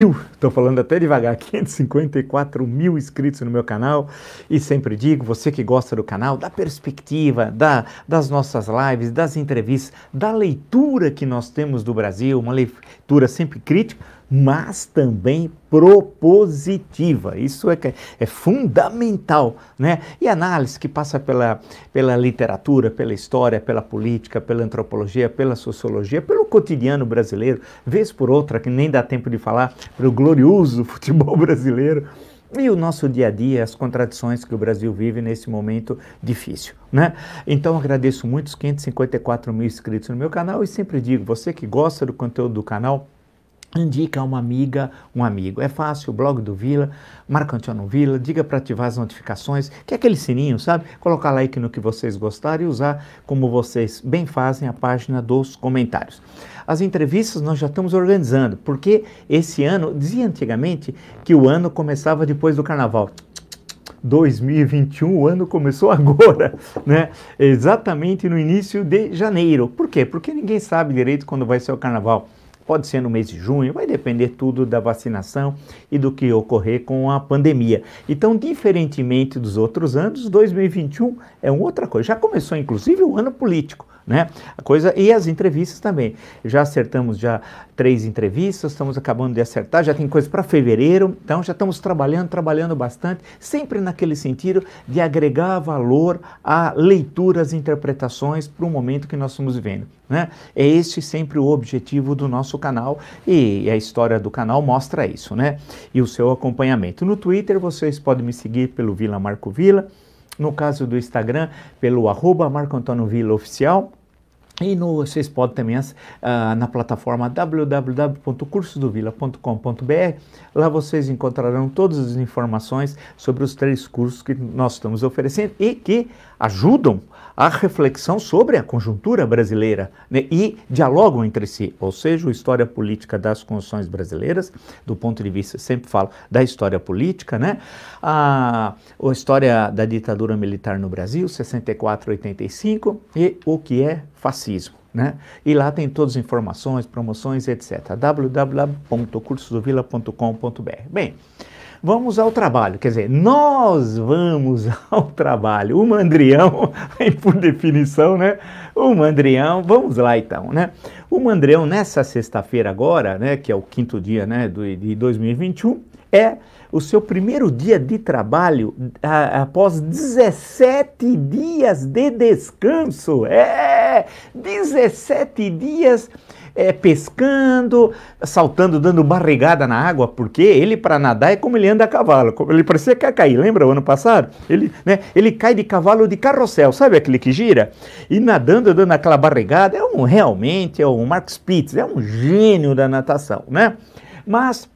Estou falando até devagar, 554 mil inscritos no meu canal. E sempre digo, você que gosta do canal, da perspectiva, da, das nossas lives, das entrevistas, da leitura que nós temos do Brasil, uma leitura sempre crítica, mas também propositiva. Isso é, é fundamental, né? E análise que passa pela, pela literatura, pela história, pela política, pela antropologia, pela sociologia, pelo cotidiano brasileiro, vez por outra, que nem dá tempo de falar, pelo glorioso futebol brasileiro. E o nosso dia a dia, as contradições que o Brasil vive nesse momento difícil, né? Então agradeço muito os 554 mil inscritos no meu canal e sempre digo, você que gosta do conteúdo do canal, indica a uma amiga, um amigo. É fácil, o blog do Vila, Marco Antônio Vila, diga para ativar as notificações, que é aquele sininho, sabe? Colocar like no que vocês gostarem e usar, como vocês bem fazem, a página dos comentários. As entrevistas nós já estamos organizando, porque esse ano, dizia antigamente que o ano começava depois do carnaval. 2021, o ano começou agora, né? Exatamente no início de janeiro. Por quê? Porque ninguém sabe direito quando vai ser o carnaval pode ser no mês de junho, vai depender tudo da vacinação e do que ocorrer com a pandemia. Então, diferentemente dos outros anos, 2021 é outra coisa. Já começou, inclusive, o ano político né? A coisa e as entrevistas também. Já acertamos já três entrevistas, estamos acabando de acertar, já tem coisa para fevereiro, então já estamos trabalhando, trabalhando bastante, sempre naquele sentido de agregar valor a leituras, interpretações para o momento que nós estamos vivendo. Né? É esse sempre o objetivo do nosso canal e a história do canal mostra isso, né? E o seu acompanhamento. No Twitter vocês podem me seguir pelo Vila Marco Vila, no caso do Instagram, pelo arroba Marco Antônio Vila Oficial, e no, vocês podem também uh, na plataforma www.cursosdovila.com.br. Lá vocês encontrarão todas as informações sobre os três cursos que nós estamos oferecendo e que ajudam a reflexão sobre a conjuntura brasileira né, e dialogam entre si, ou seja, a história política das constituições brasileiras, do ponto de vista, sempre falo, da história política, né, a, a história da ditadura militar no Brasil, 64 85, e o que é fascismo. Né? E lá tem todas as informações, promoções, etc. www.cursosdovila.com.br. Bem, vamos ao trabalho. Quer dizer, nós vamos ao trabalho. O mandrião, por definição, né? O mandrião, vamos lá então, né? O mandrião nessa sexta-feira agora, né, que é o quinto dia, né, de 2021, é o seu primeiro dia de trabalho após 17 dias de descanso. É, 17 dias é, pescando, saltando, dando barrigada na água, porque ele para nadar é como ele anda a cavalo, ele parecia que ia cair, lembra o ano passado? Ele, né, ele cai de cavalo de carrossel, sabe aquele que gira? E nadando, dando aquela barrigada, é um realmente, é um Mark Spitz, é um gênio da natação, né? Mas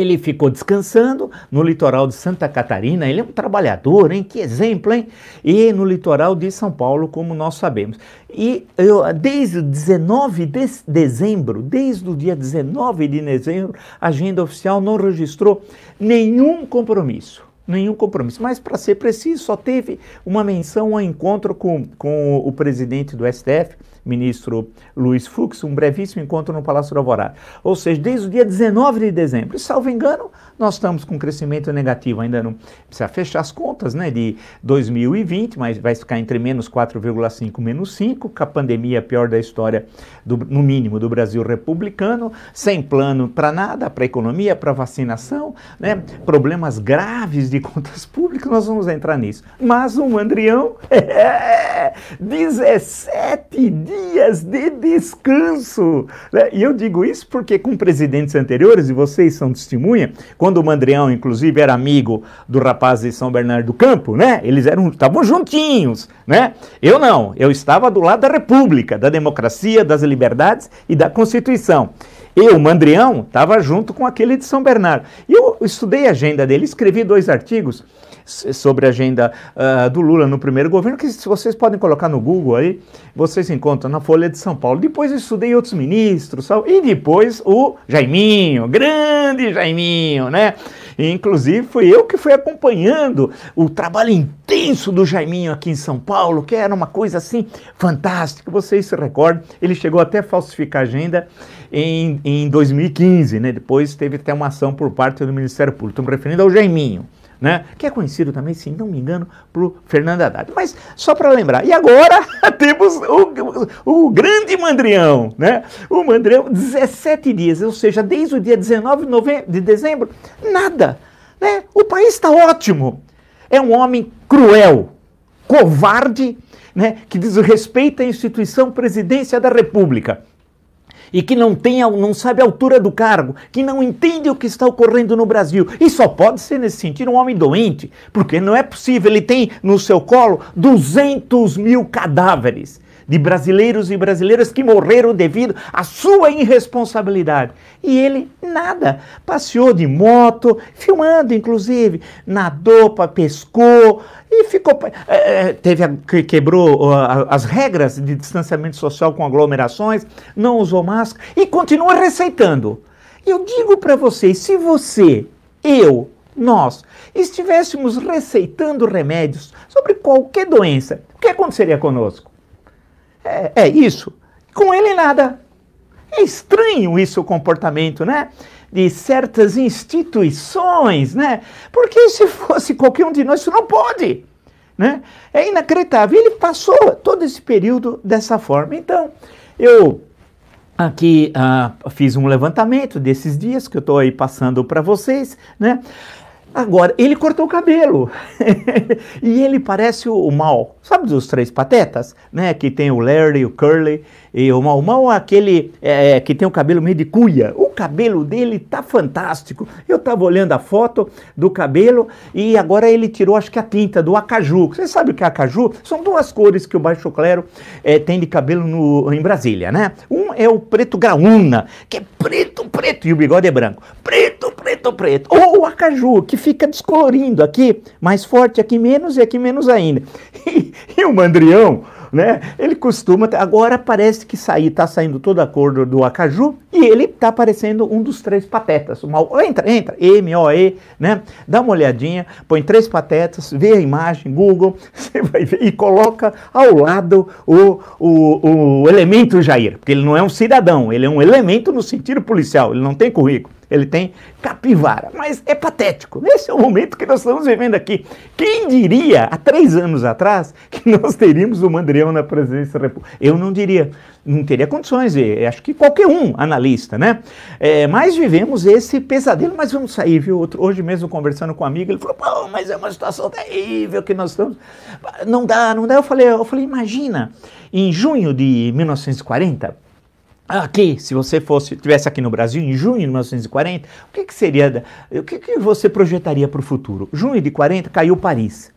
ele ficou descansando no litoral de Santa Catarina. Ele é um trabalhador, hein? Que exemplo, hein? E no litoral de São Paulo, como nós sabemos. E eu, desde o 19 de dezembro, desde o dia 19 de dezembro, a agenda oficial não registrou nenhum compromisso nenhum compromisso. Mas, para ser preciso, só teve uma menção ao encontro com, com o presidente do STF, ministro Luiz Fux, um brevíssimo encontro no Palácio do Alvorada. Ou seja, desde o dia 19 de dezembro. E, salvo engano, nós estamos com crescimento negativo, ainda não precisa fechar as contas né, de 2020, mas vai ficar entre menos 4,5 menos 5, com a pandemia pior da história, do, no mínimo, do Brasil republicano, sem plano para nada, para economia, para vacinação, né, problemas graves de contas públicas, nós vamos entrar nisso. Mas o Andrião, é, 17 dias de descanso. Né? E eu digo isso porque com presidentes anteriores, e vocês são testemunha, quando o Mandrião, inclusive, era amigo do rapaz de São Bernardo do Campo, né? Eles eram estavam juntinhos, né? Eu não, eu estava do lado da República, da democracia, das liberdades e da Constituição. Eu, Mandrião, estava junto com aquele de São Bernardo. E eu estudei a agenda dele, escrevi dois artigos sobre a agenda uh, do Lula no primeiro governo, que vocês podem colocar no Google aí, vocês encontram na Folha de São Paulo. Depois eu estudei outros ministros, e depois o Jaiminho, grande Jaiminho, né? Inclusive fui eu que fui acompanhando o trabalho intenso do Jaiminho aqui em São Paulo, que era uma coisa assim fantástica. Vocês se recordam, ele chegou até a falsificar a agenda em, em 2015, né? Depois teve até uma ação por parte do Ministério Público. Estou me referindo ao Jaiminho né? que é conhecido também, se não me engano, por Fernando Haddad. Mas só para lembrar, e agora temos o, o, o, grande Mandrião, né? o Mandrião, 17 dias, ou seja, desde o dia 19 de, dezembro, nada. Né? O país está ótimo. É um homem cruel, covarde, né? que desrespeita a instituição presidência da República e que não tem, não sabe a altura do cargo, que não entende o que está ocorrendo no Brasil. E só pode ser nesse sentido um homem doente, porque não é possível. Ele tem no seu colo 200 mil cadáveres de brasileiros e brasileiras que morreram devido à sua irresponsabilidade. E ele nada. Passeou de moto, filmando inclusive, nadou, pescou e ficou. É, teve que quebrou as regras de distanciamento social com aglomerações, não usou máscara e continua receitando. Eu digo para vocês, se você, eu, nós estivéssemos receitando remédios sobre qualquer doença, o que aconteceria conosco? É, é isso. Com ele nada. É estranho isso o comportamento, né? De certas instituições, né? Porque se fosse qualquer um de nós, isso não pode. Né? É inacreditável. Ele passou todo esse período dessa forma. Então, eu aqui uh, fiz um levantamento desses dias que eu estou aí passando para vocês, né? Agora, ele cortou o cabelo. e ele parece o, o mal. Sabe dos três patetas? Né? Que tem o Larry, o Curly e o Mal. O Mal é aquele é, que tem o cabelo meio de cuia. O cabelo dele tá fantástico. Eu tava olhando a foto do cabelo e agora ele tirou, acho que a tinta do acaju. Você sabe o que é acaju? São duas cores que o baixo clero é, tem de cabelo no, em Brasília, né? Um é o preto graúna, que é preto, preto, e o bigode é branco. Preto, preto, preto. Ou o acaju, que fica descolorindo aqui, mais forte, aqui menos e aqui menos ainda. E, e o mandrião, né? Ele costuma, agora parece que sair, tá saindo toda a cor do, acaju e ele tá parecendo um dos três patetas. Uma, entra, entra, M-O-E, né? Dá uma olhadinha, põe três patetas, vê a imagem, Google, você vai ver e coloca ao lado o, o, o elemento Jair, porque ele não é um cidadão, ele é um elemento no sentido policial, ele não tem currículo ele tem capivara. Mas é patético. Esse é o momento que nós estamos vivendo aqui. Quem diria, há três anos atrás, que nós teríamos o Mandrião na presidência da República? Eu não diria, não teria condições, acho que qualquer um analista, né? É, mas vivemos esse pesadelo, mas vamos sair, viu? Hoje mesmo conversando com um amigo, ele falou, Pô, mas é uma situação terrível que nós estamos. Não dá, não dá. Eu falei, eu falei, imagina, em junho de 1940, Aqui, se você fosse tivesse aqui no Brasil em junho de 1940, o que, que seria, o que, que você projetaria para o futuro? Junho de 40 caiu Paris,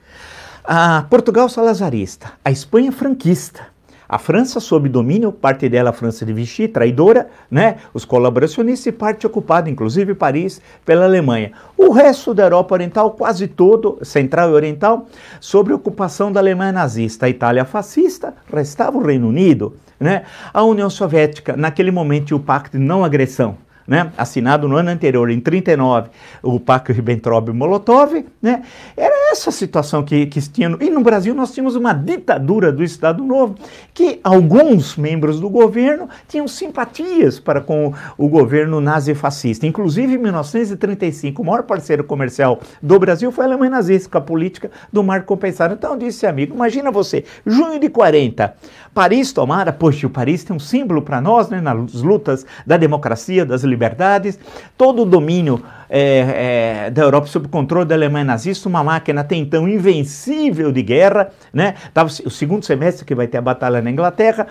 a Portugal salazarista, a Espanha franquista, a França sob domínio, parte dela a França de Vichy, traidora, né? Os colaboracionistas e parte ocupada, inclusive Paris, pela Alemanha. O resto da Europa Oriental, quase todo, central e oriental, sob ocupação da Alemanha nazista. A Itália fascista, restava o Reino Unido, né? A União Soviética, naquele momento, o pacto de não agressão né, assinado no ano anterior, em 39, o Pacto Ribbentrop-Molotov, né, era essa situação que, que tinha. E no Brasil nós tínhamos uma ditadura do Estado Novo, que alguns membros do governo tinham simpatias para com o governo nazifascista. Inclusive, em 1935, o maior parceiro comercial do Brasil foi a Alemanha nazista, com a política do marco compensado. Então, disse amigo, imagina você, junho de 40, Paris tomara, poxa, o Paris tem um símbolo para nós, né, nas lutas da democracia, das liberdades, liberdades, todo o domínio é, é, da Europa sob controle da Alemanha nazista, uma máquina até então invencível de guerra, né? Tava o segundo semestre que vai ter a batalha na Inglaterra.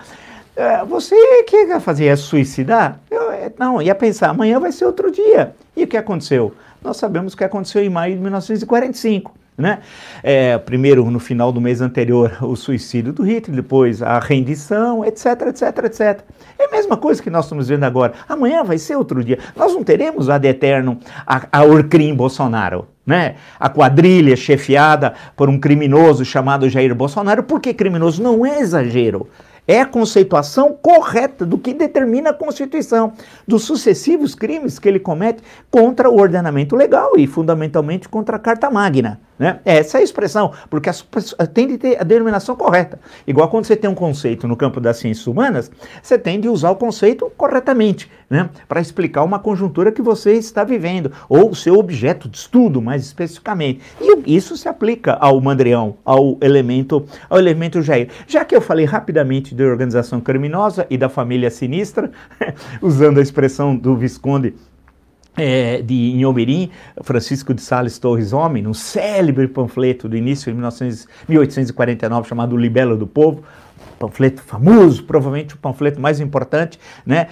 É, você que ia fazer? Ia suicidar? Eu, é, não, ia pensar, amanhã vai ser outro dia. E o que aconteceu? Nós sabemos o que aconteceu em maio de 1945. Né? É, primeiro, no final do mês anterior, o suicídio do Hitler, depois a rendição, etc, etc, etc. É a mesma coisa que nós estamos vendo agora. Amanhã vai ser outro dia. Nós não teremos ad eterno a, a Orcrim Bolsonaro. Né? A quadrilha chefiada por um criminoso chamado Jair Bolsonaro. Por que criminoso? Não é exagero. É a conceituação correta do que determina a Constituição, dos sucessivos crimes que ele comete contra o ordenamento legal e, fundamentalmente, contra a Carta Magna. Né? Essa é a expressão, porque tem de ter a denominação correta. Igual quando você tem um conceito no campo das ciências humanas, você tem de usar o conceito corretamente, né? para explicar uma conjuntura que você está vivendo, ou o seu objeto de estudo, mais especificamente. E isso se aplica ao mandrião, ao elemento, ao elemento Jair. Já que eu falei rapidamente de organização criminosa e da família sinistra, usando a expressão do Visconde é, de Inhomirim, Francisco de Sales Torres Homem, num célebre panfleto do início de 1900, 1849 chamado Libelo do Povo, panfleto famoso, provavelmente o panfleto mais importante, né?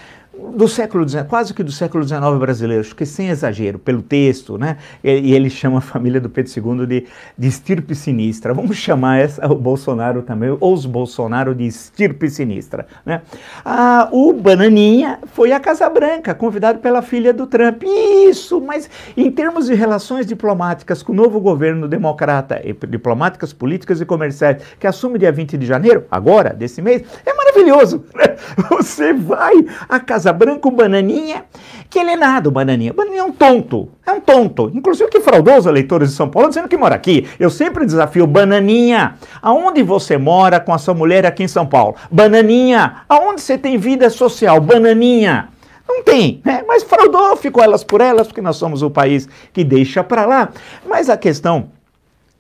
Do século XIX, quase que do século XIX brasileiro, acho que sem exagero, pelo texto, né? E, ele chama a família do Pedro II de, de estirpe sinistra. Vamos chamar essa, o Bolsonaro também, ou os Bolsonaro de estirpe sinistra, né? Ah, o Bananinha foi à Casa Branca, convidado pela filha do Trump. Isso, mas em termos de relações diplomáticas com o novo governo democrata, diplomáticas, políticas e comerciais, que assume dia 20 de janeiro, agora, desse mês, é maravilhoso. Né? Você vai à Casa Branca, o Bananinha, que ele é nada, o Bananinha. O Bananinha é um tonto, é um tonto. Inclusive que fraudou eleitores de São Paulo dizendo que mora aqui. Eu sempre desafio, Bananinha, aonde você mora com a sua mulher aqui em São Paulo? Bananinha, aonde você tem vida social? Bananinha. Não tem, né? Mas fraudou, ficou elas por elas, porque nós somos o país que deixa para lá. Mas a questão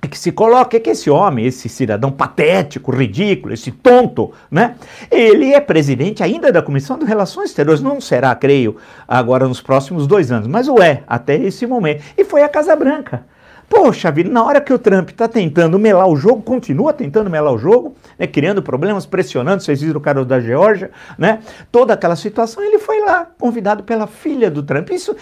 que se coloca é que esse homem, esse cidadão patético, ridículo, esse tonto, né? Ele é presidente ainda da Comissão de Relações Exteriores, não será, creio, agora nos próximos dois anos, mas o é até esse momento. E foi à Casa Branca. Poxa vida, na hora que o Trump está tentando melar o jogo, continua tentando melar o jogo, né, criando problemas, pressionando, vocês viram o cara da Geórgia, né, toda aquela situação, ele foi lá, convidado pela filha do Trump. Isso,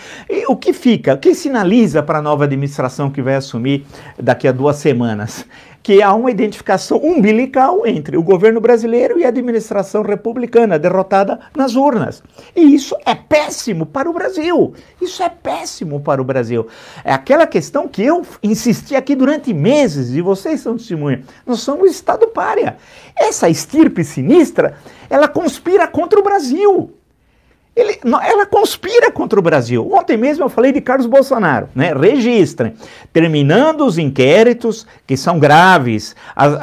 o que fica, o que sinaliza para a nova administração que vai assumir daqui a duas semanas? Que há uma identificação umbilical entre o governo brasileiro e a administração republicana derrotada nas urnas. E isso é péssimo para o Brasil. Isso é péssimo para o Brasil. É aquela questão que eu insisti aqui durante meses, e vocês são testemunha. Nós somos Estado párea. Essa estirpe sinistra, ela conspira contra o Brasil. Ele, ela conspira contra o Brasil. Ontem mesmo eu falei de Carlos Bolsonaro, né? Registrem. Terminando os inquéritos, que são graves, as,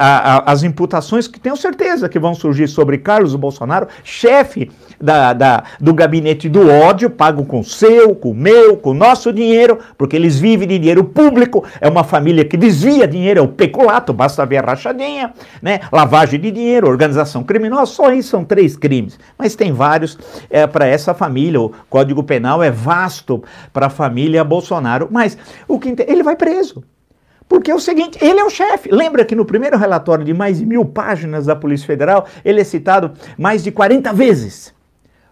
as imputações que tenho certeza que vão surgir sobre Carlos Bolsonaro, chefe da, da, do gabinete do ódio, pago com seu, com meu, com nosso dinheiro, porque eles vivem de dinheiro público, é uma família que desvia dinheiro, é o peculato, basta ver a rachadinha, né? lavagem de dinheiro, organização criminosa, só isso são três crimes, mas tem vários é, para essa família, o Código Penal é vasto para a família Bolsonaro, mas o que ele vai preso. Porque é o seguinte, ele é o chefe. Lembra que no primeiro relatório de mais de mil páginas da Polícia Federal, ele é citado mais de 40 vezes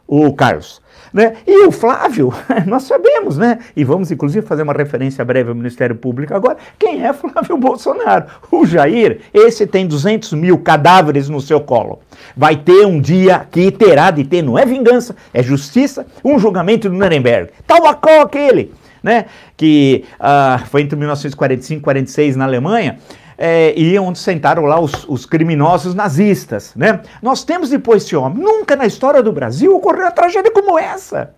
o Carlos. Né? E o Flávio, nós sabemos, né? E vamos inclusive fazer uma referência breve ao Ministério Público agora. Quem é Flávio Bolsonaro? O Jair, esse tem 200 mil cadáveres no seu colo. Vai ter um dia que terá de ter, não é vingança, é justiça, um julgamento do Nuremberg. Tal a qual aquele, né? Que uh, foi entre 1945 e 46 na Alemanha é, e onde sentaram lá os, os, criminosos nazistas. Né? Nós temos depois esse homem. Nunca na história do Brasil ocorreu uma tragédia como essa.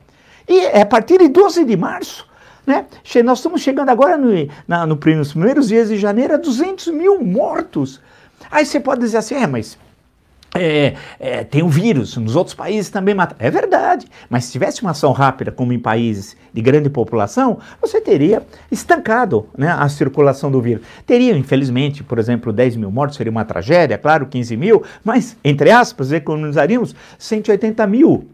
E é a partir de 12 de março, né? Nós estamos chegando agora no, na, no, nos primeiros dias de janeiro a 200 mil mortos. Aí você pode dizer assim, é, mas é, é, tem o vírus, nos outros países também mata. É verdade, mas se tivesse uma ação rápida, como em países de grande população, você teria estancado né, a circulação do vírus. Teria, infelizmente, por exemplo, 10 mil mortos, seria uma tragédia, claro, 15 mil, mas, entre aspas, economizaríamos 180 mil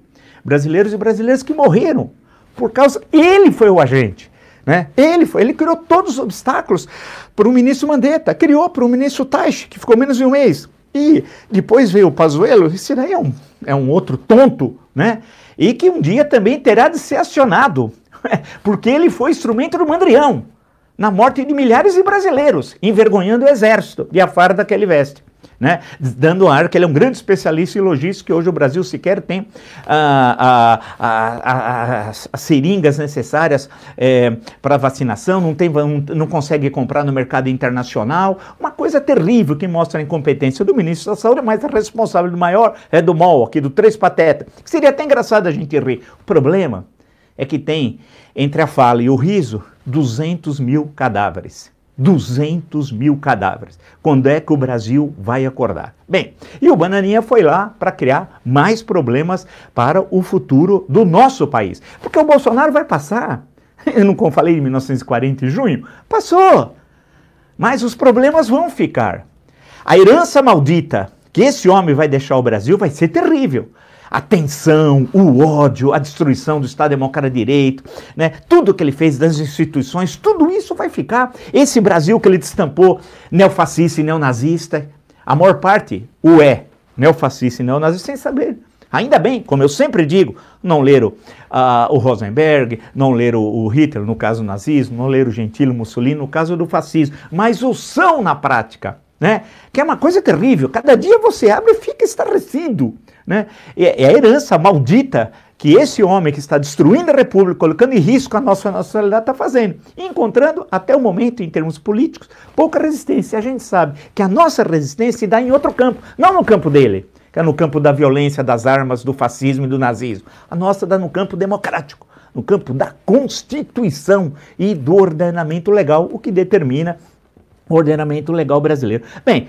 brasileiros e brasileiras que morreram por causa. Ele foi o agente. Né? Ele foi, ele criou todos os obstáculos para o ministro Mandetta, criou para o ministro Taish, que ficou menos de um mês e depois veio o Pazuello, esse daí é um, é um outro tonto, né? E que um dia também terá de ser acionado, porque ele foi instrumento do Mandrião, na morte de milhares de brasileiros, envergonhando o exército de a farda que ele veste. Né? Dando ar que ele é um grande especialista em logística, que hoje o Brasil sequer tem ah, ah, ah, as, as, seringas necessárias é, para vacinação, não, tem, não, não consegue comprar no mercado internacional. Uma coisa terrível que mostra a incompetência do ministro da Saúde, mas a responsável do maior é do MOL, aqui do Três Pateta, que seria até engraçado a gente rir. O problema é que tem entre a fala e o riso 200 mil cadáveres. 200 mil cadáveres. Quando é que o Brasil vai acordar? Bem, e o Bananinha foi lá para criar mais problemas para o futuro do nosso país. Porque o Bolsonaro vai passar. Eu não falei em 1940 em junho? Passou. Mas os problemas vão ficar. A herança maldita que esse homem vai deixar ao Brasil vai ser terrível a tensão, o ódio, a destruição do Estado Democrático de Direito, né? tudo que ele fez das instituições, tudo isso vai ficar. Esse Brasil que ele destampou neofascista e neonazista, a maior parte o é, neofascista e neonazista, sem saber. Ainda bem, como eu sempre digo, não leram uh, o Rosenberg, não leram o Hitler, no caso do nazismo, não leram o Gentile Mussolini, no caso do fascismo, mas o são na prática, né? Que é uma coisa terrível. Cada dia você abre e fica estarrecido. Né? É, é a herança maldita que esse homem que está destruindo a República, colocando em risco a nossa nacionalidade, está fazendo. Encontrando, até o momento, em termos políticos, pouca resistência. A gente sabe que a nossa resistência se dá em outro campo, não no campo dele, que é no campo da violência, das armas, do fascismo e do nazismo. A nossa dá no campo democrático, no campo da Constituição e do ordenamento legal, o que determina o ordenamento legal brasileiro. Bem,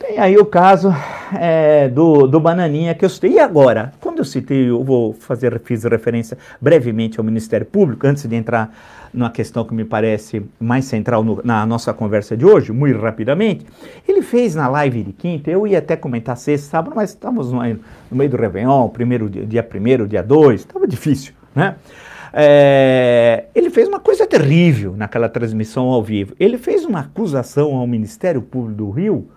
tem aí o caso é, do, do Bananinha que eu citei. E agora, quando eu citei, eu vou fazer, fiz referência brevemente ao Ministério Público, antes de entrar numa questão que me parece mais central no, na nossa conversa de hoje, muito rapidamente, ele fez na live de quinta, eu ia até comentar sexta, sábado, mas estamos no, no meio do Réveillon, primeiro, dia primeiro, dia dois, estava difícil, né? É, ele fez uma coisa terrível naquela transmissão ao vivo. Ele fez uma acusação ao Ministério Público do Rio,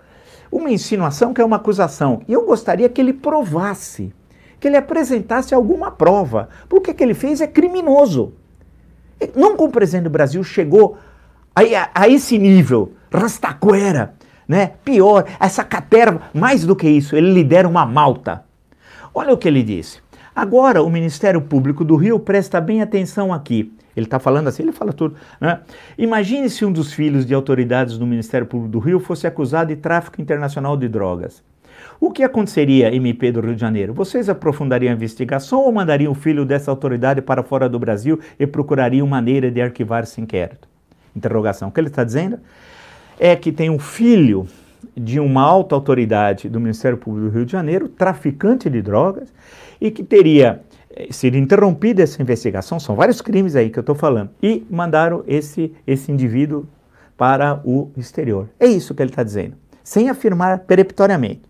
uma insinuação que é uma acusação. E eu gostaria que ele provasse, que ele apresentasse alguma prova. Porque o que ele fez é criminoso. Nunca um presidente do Brasil chegou a, a, a esse nível, rastaquera, né? Pior, essa caterva, mais do que isso, ele lidera uma malta. Olha o que ele disse. Agora o Ministério Público do Rio presta bem atenção aqui. Ele está falando assim, ele fala tudo. Né? Imagine se um dos filhos de autoridades do Ministério Público do Rio fosse acusado de tráfico internacional de drogas. O que aconteceria, MP do Rio de Janeiro? Vocês aprofundariam a investigação ou mandariam o filho dessa autoridade para fora do Brasil e procurariam maneira de arquivar esse inquérito? Interrogação. O que ele está dizendo é que tem um filho de uma alta autoridade do Ministério Público do Rio de Janeiro, traficante de drogas, e que teria ser interrompida essa investigação, são vários crimes aí que eu estou falando, e mandaram esse, esse indivíduo para o exterior. É isso que ele está dizendo, sem afirmar peremptoriamente.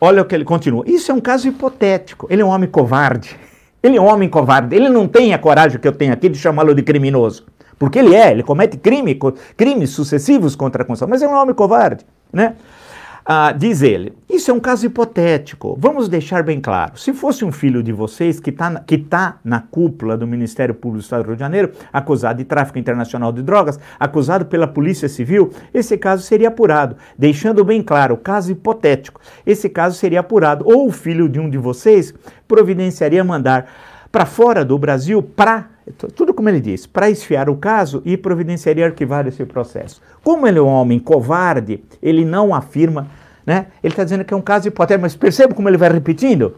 Olha o que ele continua. Isso é um caso hipotético. Ele é um homem covarde. Ele é um homem covarde. Ele não tem a coragem que eu tenho aqui de chamá-lo de criminoso. Porque ele é, ele comete crime, crimes sucessivos contra a Constituição, mas é um homem covarde. Né? Ah, diz ele, isso é um caso hipotético. Vamos deixar bem claro. Se fosse um filho de vocês que está que tá na cúpula do Ministério Público do Estado do Rio de Janeiro, acusado de tráfico internacional de drogas, acusado pela Polícia Civil, esse caso seria apurado. Deixando bem claro, caso hipotético, esse caso seria apurado. Ou o filho de um de vocês providenciaria mandar para fora do Brasil para tudo como ele disse, para esfiar o caso e providenciaria arquivar esse processo. Como ele é um homem covarde, ele não afirma, né? Ele está dizendo que é um caso hipotético, mas perceba como ele vai repetindo.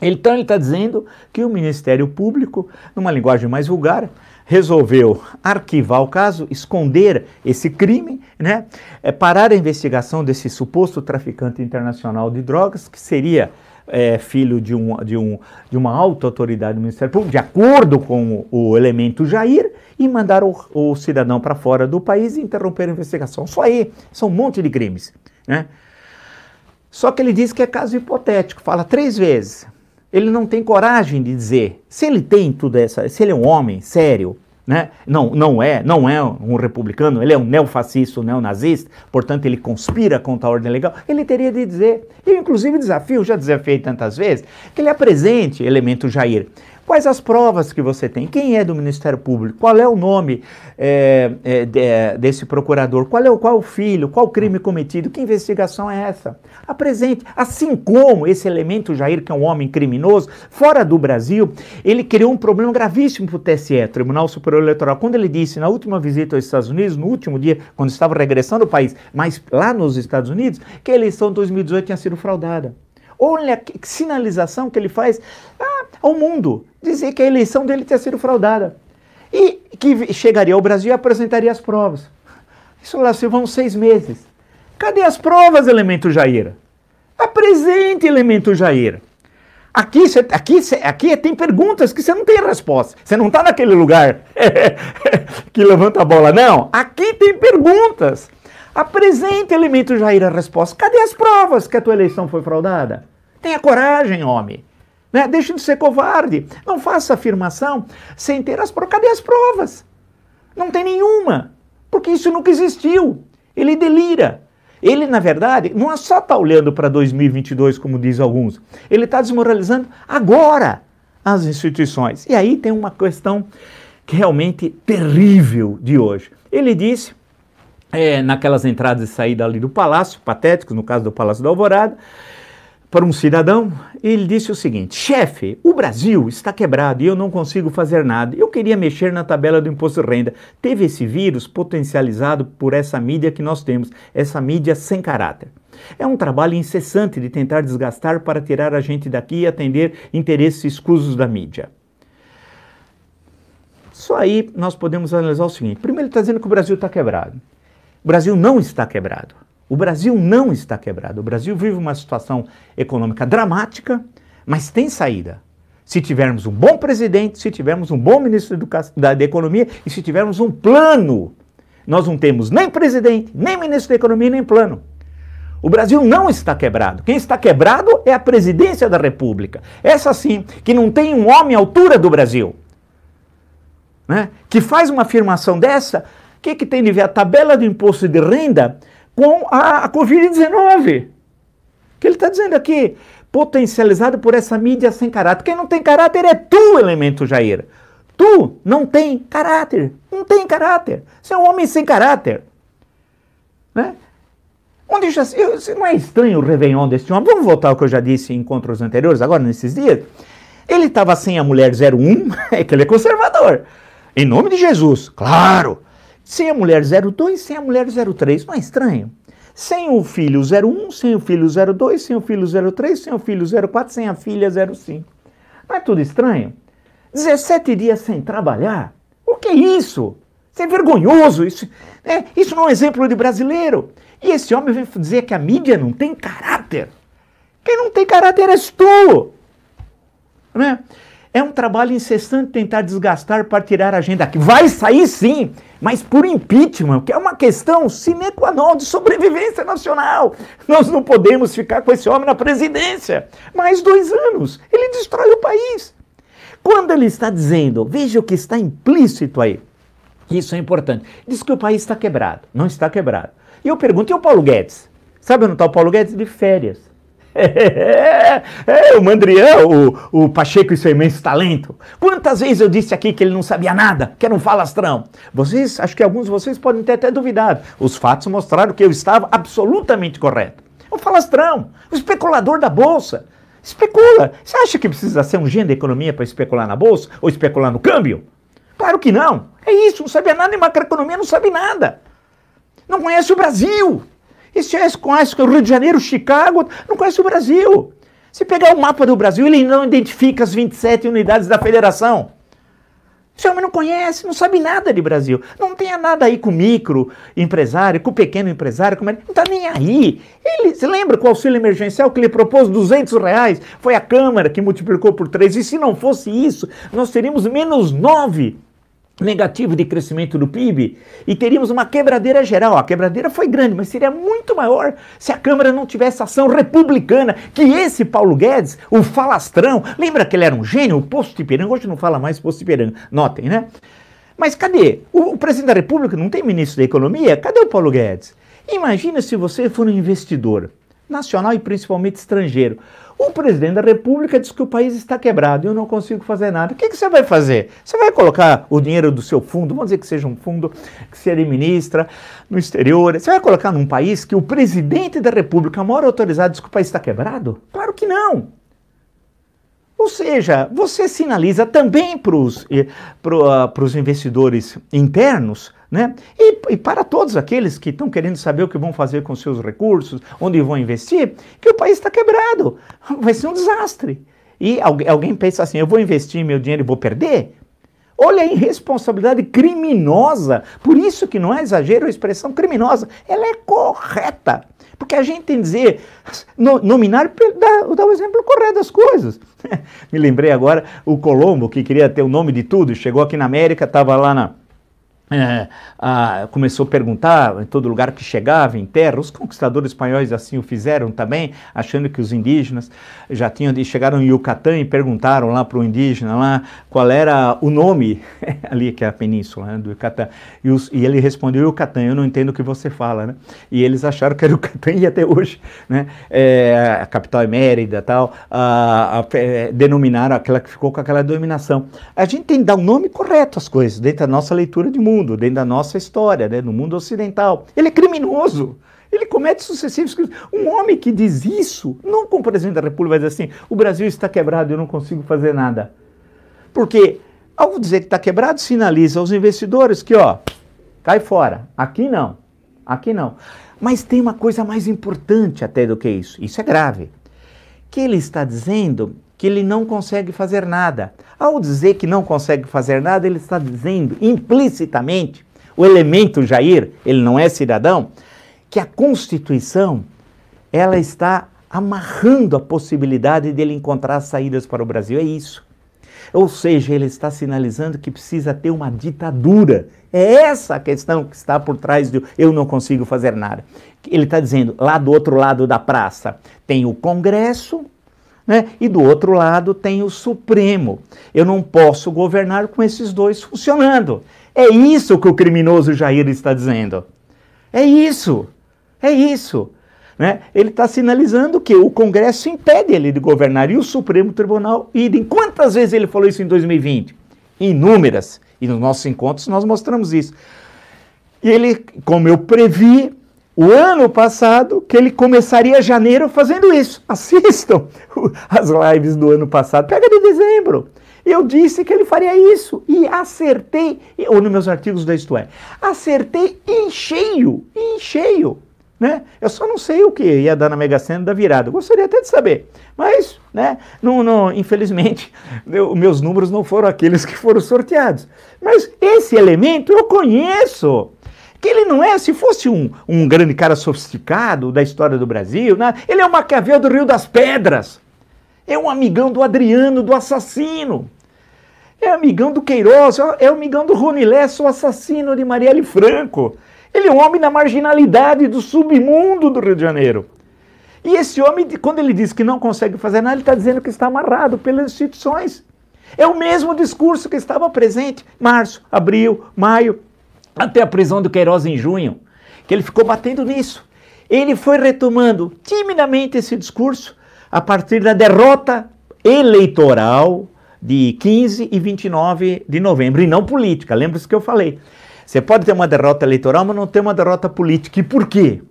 Então ele está dizendo que o Ministério Público, numa linguagem mais vulgar, resolveu arquivar o caso, esconder esse crime, né? É, parar a investigação desse suposto traficante internacional de drogas, que seria é, filho de, um, de, um, de uma alta autoridade do Ministério Público, de acordo com o elemento Jair, e mandar o, o cidadão para fora do país e interromper a investigação. Só aí, são um monte de crimes. Né? Só que ele diz que é caso hipotético, fala três vezes. Ele não tem coragem de dizer. Se ele tem tudo essa, se ele é um homem sério, né? Não, não é, não é um republicano, ele é um neofascista, um neonazista, portanto ele conspira contra a ordem legal. Ele teria de dizer, eu inclusive desafio, já desafiei tantas vezes, que ele apresente elemento Jair. Quais as provas que você tem? Quem é do Ministério Público? Qual é o nome é, é, de, desse procurador? Qual é o qual o filho? Qual o crime cometido? Que investigação é essa? Apresente. Assim como esse elemento Jair, que é um homem criminoso, fora do Brasil, ele criou um problema gravíssimo para o TSE, Tribunal Superior Eleitoral, quando ele disse na última visita aos Estados Unidos, no último dia, quando estava regressando ao país, mas lá nos Estados Unidos, que a eleição de 2018 tinha sido fraudada. Olha que sinalização que ele faz ah, ao mundo, dizer que a eleição dele tinha sido fraudada. E que chegaria ao Brasil e apresentaria as provas. Isso lá se vão seis meses. Cadê as provas, elemento Jair? Apresente, elemento Jair. Aqui, cê, aqui, cê, aqui tem perguntas que você não tem resposta. Você não está naquele lugar que levanta a bola. Não, aqui tem perguntas. Apresente, elemento Jair, a resposta. Cadê as provas que a tua eleição foi fraudada? Tenha coragem, homem. Né? Deixe de ser covarde. Não faça afirmação sem ter as provas. Cadê as provas? Não tem nenhuma. Porque isso nunca existiu. Ele delira. Ele, na verdade, não é só está olhando para 2022, como diz alguns. Ele está desmoralizando agora as instituições. E aí tem uma questão que realmente terrível de hoje. Ele disse é, naquelas entradas e saídas ali do palácio, patéticos, no caso do Palácio da Alvorada, para um cidadão, ele disse o seguinte: chefe, o Brasil está quebrado e eu não consigo fazer nada. Eu queria mexer na tabela do imposto de renda. Teve esse vírus potencializado por essa mídia que nós temos, essa mídia sem caráter. É um trabalho incessante de tentar desgastar para tirar a gente daqui e atender interesses escusos da mídia. Só aí nós podemos analisar o seguinte: primeiro, ele está dizendo que o Brasil está quebrado. O Brasil não está quebrado. O Brasil não está quebrado. O Brasil vive uma situação econômica dramática, mas tem saída. Se tivermos um bom presidente, se tivermos um bom ministro da, Economia e se tivermos um plano. Nós não temos nem presidente, nem ministro da Economia, nem plano. O Brasil não está quebrado. Quem está quebrado é a presidência da República. Essa sim, que não tem um homem à altura do Brasil. Né? Que faz uma afirmação dessa que, que tem de ver a tabela do imposto de renda com a, a Covid-19? que ele está dizendo aqui? Potencializado por essa mídia sem caráter. Quem não tem caráter é tu, elemento Jair. Tu não tem caráter. Não tem caráter. Você é um homem sem caráter. Né? Onde já, eu, não é estranho o Réveillon desse homem? Vamos voltar ao que eu já disse em encontros anteriores, agora nesses dias. Ele estava sem a mulher 01, é que ele é conservador. Em nome de Jesus, claro. Sem a mulher 02, sem a mulher 03. Não é estranho? Sem o filho 01, sem o filho 02, sem o filho 03, sem o filho 04, sem a filha 05. Não é tudo estranho? 17 dias sem trabalhar? O que é isso? Isso é vergonhoso. Isso, é, isso não é um exemplo de brasileiro. E esse homem vem dizer que a mídia não tem caráter. Quem não tem caráter és tu. Né? É um trabalho incessante tentar desgastar para tirar a agenda aqui. Vai sair sim, mas por impeachment, que é uma questão sine qua non de sobrevivência nacional. Nós não podemos ficar com esse homem na presidência. Mais dois anos, ele destrói o país. Quando ele está dizendo, veja o que está implícito aí, isso é importante. Diz que o país está quebrado. Não está quebrado. E eu pergunto, e o Paulo Guedes? Sabe onde está o Paulo Guedes? De férias. É, é, o Mandrião, o, o Pacheco e seu imenso talento. Quantas vezes eu disse aqui que ele não sabia nada, que era um falastrão? Vocês, acho que alguns de vocês podem ter até duvidado. Os fatos mostraram que eu estava absolutamente correto. Um falastrão, um especulador da Bolsa. Especula. Você acha que precisa ser um gênio da economia para especular na Bolsa ou especular no câmbio? Claro que não. É isso, não sabia nada em macroeconomia, não sabe nada. Não conhece o Brasil. Esse é conhece o Rio de Janeiro, Chicago, não conhece o Brasil. Se pegar o mapa do Brasil, ele não identifica as 27 unidades da federação. Esse homem não conhece, não sabe nada de Brasil. Não tenha nada aí com micro empresário, com pequeno empresário, com... não está nem aí. Ele, você lembra com o auxílio emergencial que ele propôs 200 reais? Foi a Câmara que multiplicou por três. E se não fosse isso, nós teríamos menos 9 negativo de crescimento do PIB e teríamos uma quebradeira geral. A quebradeira foi grande, mas seria muito maior se a Câmara não tivesse ação republicana, que esse Paulo Guedes, o falastrão, lembra que ele era um gênio, o posto de Ipiranga, hoje não fala mais posto de Ipiranga, notem, né? Mas cadê? O, o presidente da República não tem ministro da Economia? Cadê o Paulo Guedes? Imagina se você for um investidor nacional e principalmente estrangeiro. O presidente da República diz que o país está quebrado e eu não consigo fazer nada. O que, que, você vai fazer? Você vai colocar o dinheiro do seu fundo, vamos dizer que seja um fundo que se administra no exterior, você vai colocar num país que o presidente da República, a maior autoridade, diz que o país está quebrado? Claro que não. Ou seja, você sinaliza também para os eh, uh, investidores internos né? E, e, para todos aqueles que estão querendo saber o que vão fazer com seus recursos, onde vão investir, que o país está quebrado, vai ser um desastre. E alguém, alguém pensa assim: eu vou investir meu dinheiro e vou perder? Olha a irresponsabilidade criminosa. Por isso que não é exagero a expressão criminosa. Ela é correta. Porque a gente tem que dizer, no, nominar, dá o exemplo correto das coisas. Me lembrei agora, o Colombo, que queria ter o nome de tudo, chegou aqui na América, estava lá na, é, a, começou a perguntar em todo lugar que chegava, em terra, os conquistadores espanhóis assim o fizeram também, achando que os indígenas já tinham, chegaram em Yucatán e perguntaram lá para o indígena lá qual era o nome, ali que é a península né, do Yucatán, e, os, e, ele respondeu Yucatán, eu não entendo o que você fala, né? e eles acharam que era Yucatán e até hoje, né? É, a capital é Mérida tal, a, a, é, denominaram aquela que ficou com aquela denominação. A gente tem que dar o um nome correto às coisas, dentro da nossa leitura de mundo, mundo, dentro da nossa história, né, no mundo ocidental. Ele é criminoso. Ele comete sucessivos crimes. Um homem que diz isso, não como presidente da República, vai dizer assim: o Brasil está quebrado, eu não consigo fazer nada. Porque, ao dizer que está quebrado, sinaliza aos investidores que, ó, cai fora. Aqui não. Aqui não. Mas tem uma coisa mais importante até do que isso. Isso é grave. Que ele está dizendo que ele não consegue fazer nada. Ao dizer que não consegue fazer nada, ele está dizendo implicitamente, o elemento Jair, ele não é cidadão, que a Constituição ela está amarrando a possibilidade dele encontrar saídas para o Brasil. É isso. Ou seja, ele está sinalizando que precisa ter uma ditadura. É essa a questão que está por trás do eu não consigo fazer nada. Ele está dizendo, lá do outro lado da praça tem o Congresso, né? E do outro lado tem o Supremo. Eu não posso governar com esses dois funcionando. É isso que o criminoso Jair está dizendo. É isso. É isso. Né? Ele está sinalizando que o Congresso impede ele de governar e o Supremo Tribunal idem. Quantas vezes ele falou isso em 2020? Inúmeras. E nos nossos encontros nós mostramos isso. E ele, como eu previ, o ano passado que ele começaria janeiro fazendo isso. Assistam as lives do ano passado. Pega de dezembro. Eu disse que ele faria isso e acertei, ou nos meus artigos da Isto É, acertei em cheio, em cheio. Né? Eu só não sei o que ia dar na Mega Sena da virada. gostaria até de saber. Mas, né, não, não, infelizmente, eu, meus números não foram aqueles que foram sorteados. Mas esse elemento eu conheço que ele não é, se fosse um, um grande cara sofisticado da história do Brasil, né? ele é o Maquiavel do Rio das Pedras, é um amigão do Adriano, do assassino, é amigão do Queiroz, é amigão do Rony o assassino de Marielle Franco. Ele é um homem da marginalidade, do submundo do Rio de Janeiro. E esse homem, quando ele diz que não consegue fazer nada, ele está dizendo que está amarrado pelas instituições. É o mesmo discurso que estava presente março, abril, maio, até a prisão do Queiroz em junho, que ele ficou batendo nisso. Ele foi retomando timidamente esse discurso a partir da derrota eleitoral de 15 e 29 de novembro, e não política, lembre-se que eu falei. Você pode ter uma derrota eleitoral, mas não ter uma derrota política. E por quê?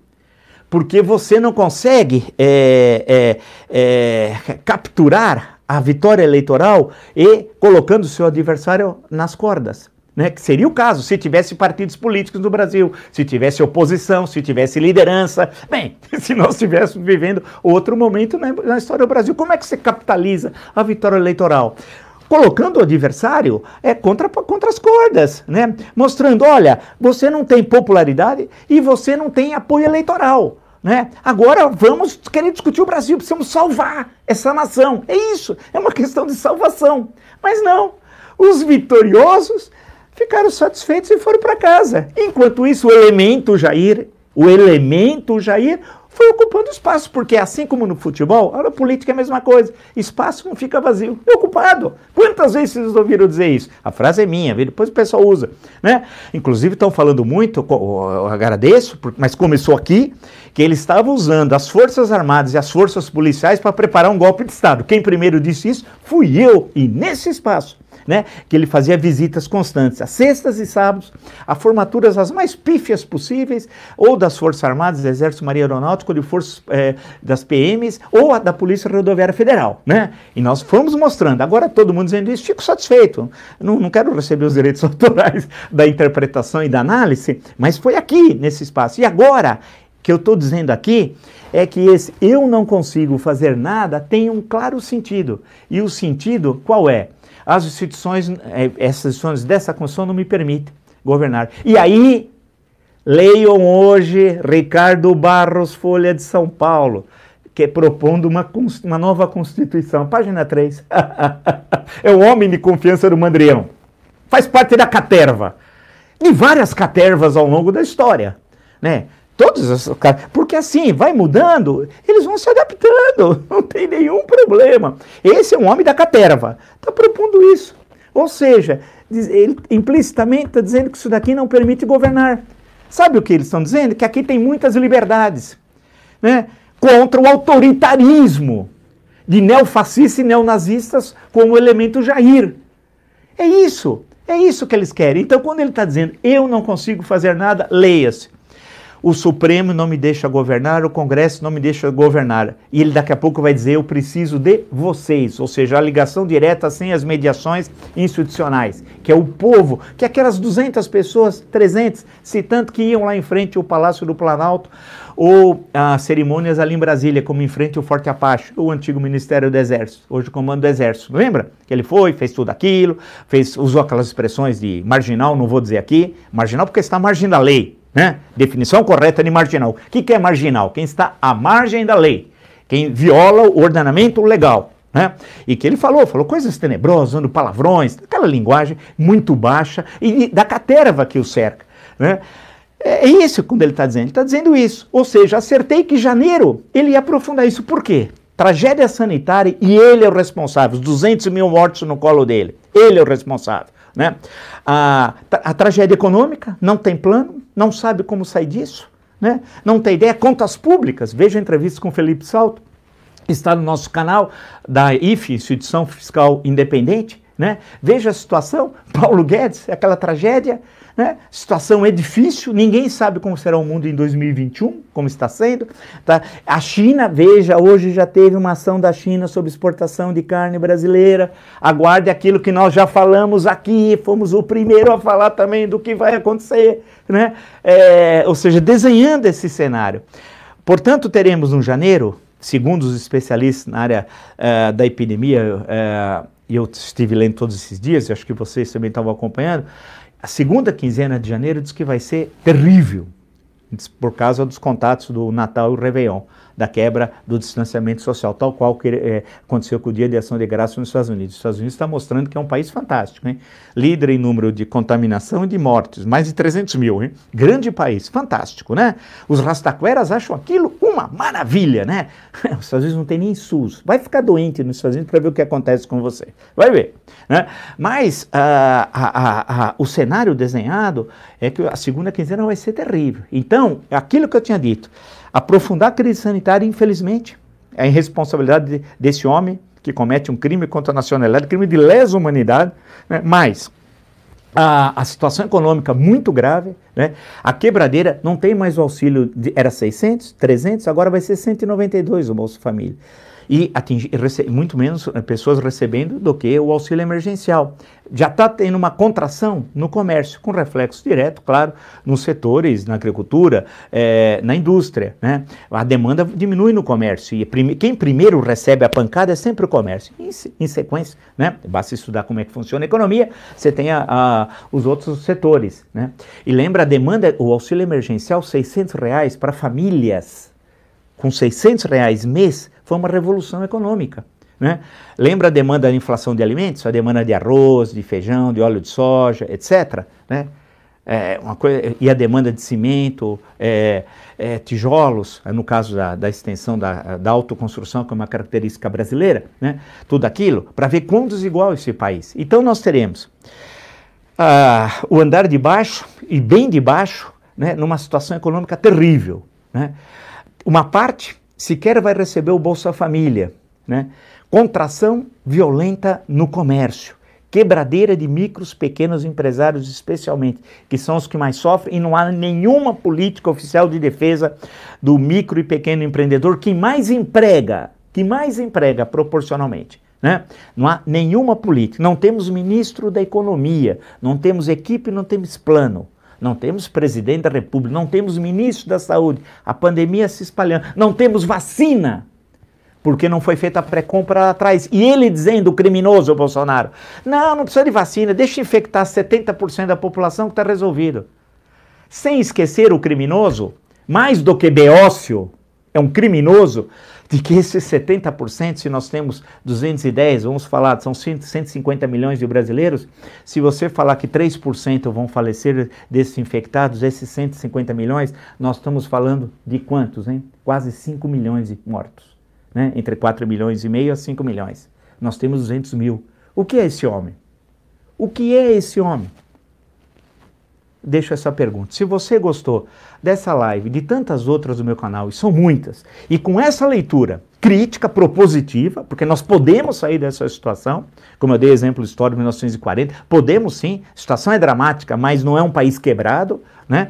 Porque você não consegue é, é, é, capturar a vitória eleitoral e colocando o seu adversário nas cordas né, que seria o caso se tivesse partidos políticos no Brasil, se tivesse oposição, se tivesse liderança. Bem, se nós estivéssemos vivendo outro momento na, história do Brasil, como é que se capitaliza a vitória eleitoral? colocando o adversário é contra, contra as cordas, né? Mostrando, olha, você não tem popularidade e você não tem apoio eleitoral. Né? Agora vamos querer discutir o Brasil, precisamos salvar essa nação. É isso, é uma questão de salvação. Mas não, os vitoriosos ficaram satisfeitos e foram para casa. Enquanto isso, o elemento Jair o elemento Jair foi ocupando espaço, porque assim como no futebol, a política é a mesma coisa. Espaço não fica vazio, é ocupado. Quantas vezes vocês ouviram dizer isso? A frase é minha, depois o pessoal usa. Né? Inclusive estão falando muito, eu agradeço, mas começou aqui, que ele estava usando as Forças Armadas e as Forças Policiais para preparar um golpe de Estado. Quem primeiro disse isso fui eu, e nesse espaço né, que ele fazia visitas constantes, às sextas e sábados, a formaturas as mais pífias possíveis, ou das Forças Armadas, do Exército Marinha Aeronáutico, de forças é, das PMs, ou a da Polícia Rodoviária Federal, né? E nós fomos mostrando. Agora todo mundo dizendo isso, fico satisfeito. Não, não quero receber os direitos autorais da interpretação e da análise, mas foi aqui, nesse espaço. E agora, que eu estou dizendo aqui, é que esse eu não consigo fazer nada tem um claro sentido. E o sentido qual é? As instituições, é, essas instituições dessa Constituição não me permitem governar. E aí, leiam hoje Ricardo Barros, Folha de São Paulo, que é propondo uma, uma nova Constituição. Página 3. é o homem de confiança do Mandrião. Faz parte da caterva. De várias catervas ao longo da história. Né? Todos os caras. Porque assim, vai mudando, eles vão se adaptando, não tem nenhum problema. Esse é um homem da caterva, está propondo isso. Ou seja, ele implicitamente está dizendo que isso daqui não permite governar. Sabe o que eles estão dizendo? Que aqui tem muitas liberdades né? contra o autoritarismo de neofascistas e neonazistas como elemento Jair. É isso, é isso que eles querem. Então, quando ele está dizendo eu não consigo fazer nada, leia-se o Supremo não me deixa governar, o Congresso não me deixa governar. E ele daqui a pouco vai dizer: eu preciso de vocês, ou seja, a ligação direta sem as mediações institucionais, que é o povo, que é aquelas 200 pessoas, 300, se tanto que iam lá em frente ao Palácio do Planalto, ou as cerimônias ali em Brasília, como em frente ao Forte Apache, o antigo Ministério do Exército, hoje o Comando do Exército. Lembra? Que ele foi, fez tudo aquilo, fez, usou aquelas expressões de marginal, não vou dizer aqui, marginal porque está margem da lei. Né? Definição correta de marginal. O que, que é marginal? Quem está à margem da lei, quem viola o ordenamento legal. Né? E que ele falou, falou coisas tenebrosas, usando palavrões, aquela linguagem muito baixa e da caterva que o cerca. Né? É, é isso quando ele está dizendo. Ele está dizendo isso. Ou seja, acertei que janeiro ele ia aprofundar isso. Por quê? Tragédia sanitária e ele é o responsável. Os 200 mil mortos no colo dele. Ele é o responsável. Né? A, a tragédia econômica, não tem plano, não sabe como sair disso, né? não tem ideia. Contas públicas, veja a entrevista com Felipe Salto, está no nosso canal da IFE, Instituição Fiscal Independente. Né? Veja a situação, Paulo Guedes, aquela tragédia, né? Situação é difícil, ninguém sabe como será o mundo em 2021, como está sendo. Tá? A China, veja, hoje já teve uma ação da China sobre exportação de carne brasileira. Aguarde aquilo que nós já falamos aqui, fomos o primeiro a falar também do que vai acontecer. Né? É, ou seja, desenhando esse cenário. Portanto, teremos no janeiro, segundo os especialistas na área uh, da epidemia, uh, e eu estive lendo todos esses dias, acho que vocês também estavam acompanhando, a segunda quinzena de janeiro diz que vai ser terrível, por causa dos contatos do Natal e o Réveillon da quebra do distanciamento social, tal qual que, é, aconteceu com o Dia de Ação de Graça nos Estados Unidos. Os Estados Unidos está mostrando que é um país fantástico, hein? líder em número de contaminação e de mortes, mais de 300 mil, hein? grande país, fantástico, né? Os rastaqueras acham aquilo uma maravilha, né? Os Estados Unidos não tem nem SUS, vai ficar doente nos Estados Unidos para ver o que acontece com você, vai ver. Né? Mas uh, a, a, a, o cenário desenhado é que a segunda quinzena vai ser terrível. Então, aquilo que eu tinha dito, aprofundar a crise sanitária, infelizmente, é a irresponsabilidade de, desse homem que comete um crime contra a nacionalidade, crime de lesa humanidade, né? mas a, a, situação econômica muito grave, né? a quebradeira não tem mais o auxílio, de, era 600, 300, agora vai ser 192 o Bolsa Família e atingir muito menos eh, pessoas recebendo do que o auxílio emergencial. Já está tendo uma contração no comércio, com reflexo direto, claro, nos setores, na agricultura, é, na indústria. Né? A demanda diminui no comércio e prime quem primeiro recebe a pancada é sempre o comércio. Em, em, sequência, né? basta estudar como é que funciona a economia, você tem a, a, os outros setores. Né? E lembra a demanda, o auxílio emergencial, 600 reais para famílias com 600 reais mês foi uma revolução econômica. Né? Lembra a demanda da inflação de alimentos? A demanda de arroz, de feijão, de óleo de soja, etc. Né? é, uma coisa, e a demanda de cimento, é, é, tijolos, no caso da, da extensão da, da, autoconstrução, que é uma característica brasileira, né? tudo aquilo, para ver quão desigual esse país. Então nós teremos ah, o andar de baixo e bem de baixo, né, numa situação econômica terrível. Né? Uma parte sequer vai receber o Bolsa Família. Né? Contração violenta no comércio quebradeira de micros, pequenos empresários, especialmente, que são os que mais sofrem, e não há nenhuma política oficial de defesa do micro e pequeno empreendedor que mais emprega, que mais emprega proporcionalmente. Né? Não há nenhuma política. Não temos ministro da Economia, não temos equipe, não temos plano. Não temos presidente da República, não temos ministro da Saúde, a pandemia se espalhando, não temos vacina porque não foi feita a pré-compra lá atrás. E ele dizendo, o criminoso, Bolsonaro, não, não precisa de vacina, deixa infectar 70% da população que está resolvido. Sem esquecer o criminoso, mais do que beócio, é um criminoso, de que esses 70%, se nós temos 210, vamos falar, são 150 milhões de brasileiros, se você falar que 3% vão falecer desses infectados, esses 150 milhões, nós estamos falando de quantos, hein? Quase 5 milhões de mortos né? entre 4 milhões e meio a 5 milhões. Nós temos 200 mil. O que é esse homem? O que é esse homem? Deixo essa pergunta. Se você gostou dessa live, de tantas outras do meu canal, e são muitas, e com essa leitura crítica, propositiva, porque nós podemos sair dessa situação, como eu dei exemplo histórico de 1940, podemos sim, a situação é dramática, mas não é um país quebrado, né?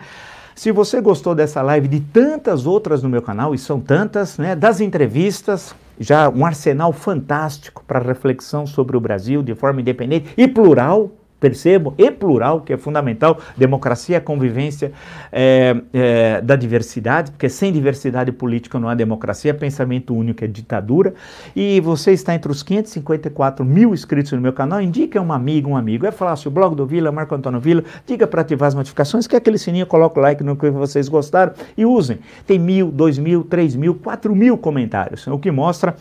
Se você gostou dessa live de tantas outras no meu canal, e são tantas, né, das entrevistas, já um arsenal fantástico para reflexão sobre o Brasil de forma independente e plural, percebo, e plural, que é fundamental, democracia, convivência é, é, da diversidade, porque sem diversidade política não há democracia, pensamento único é ditadura, e você está entre os 554 mil inscritos no meu canal, indique um amigo, um amigo, é fácil, o blog do Vila, Marco Antônio Vila, diga para ativar as notificações, que é aquele sininho, coloca o like no que vocês gostaram e usem. Tem mil, dois mil, três mil, quatro mil comentários, o que mostra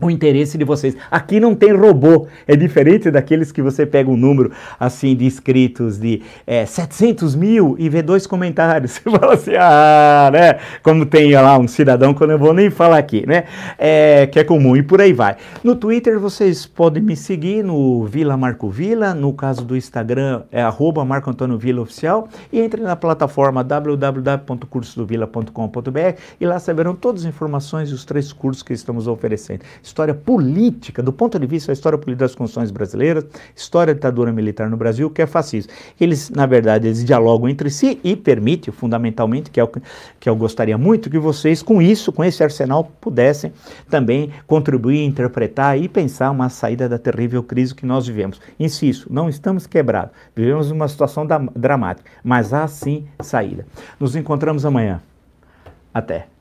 o interesse de vocês. Aqui não tem robô, é diferente daqueles que você pega um número assim de inscritos de é, 700 mil e vê dois comentários. Você fala assim, ah, né? Como tem lá um cidadão que eu não vou nem falar aqui, né? É, que é comum e por aí vai. No Twitter vocês podem me seguir no Vila Marco Vila, no caso do Instagram é arroba Marco Antônio Vila Oficial e entre na plataforma www.cursodovila.com.br e lá saberão todas as informações e os três cursos que estamos oferecendo história política, do ponto de vista da história política das constituições brasileiras, história da ditadura militar no Brasil, que é fascismo. Eles, na verdade, eles dialogam entre si e permite, fundamentalmente, que é o que eu gostaria muito, que vocês, com isso, com esse arsenal, pudessem também contribuir, interpretar e pensar uma saída da terrível crise que nós vivemos. Insisto, não estamos quebrados, vivemos uma situação dramática, mas há sim saída. Nos encontramos amanhã. Até.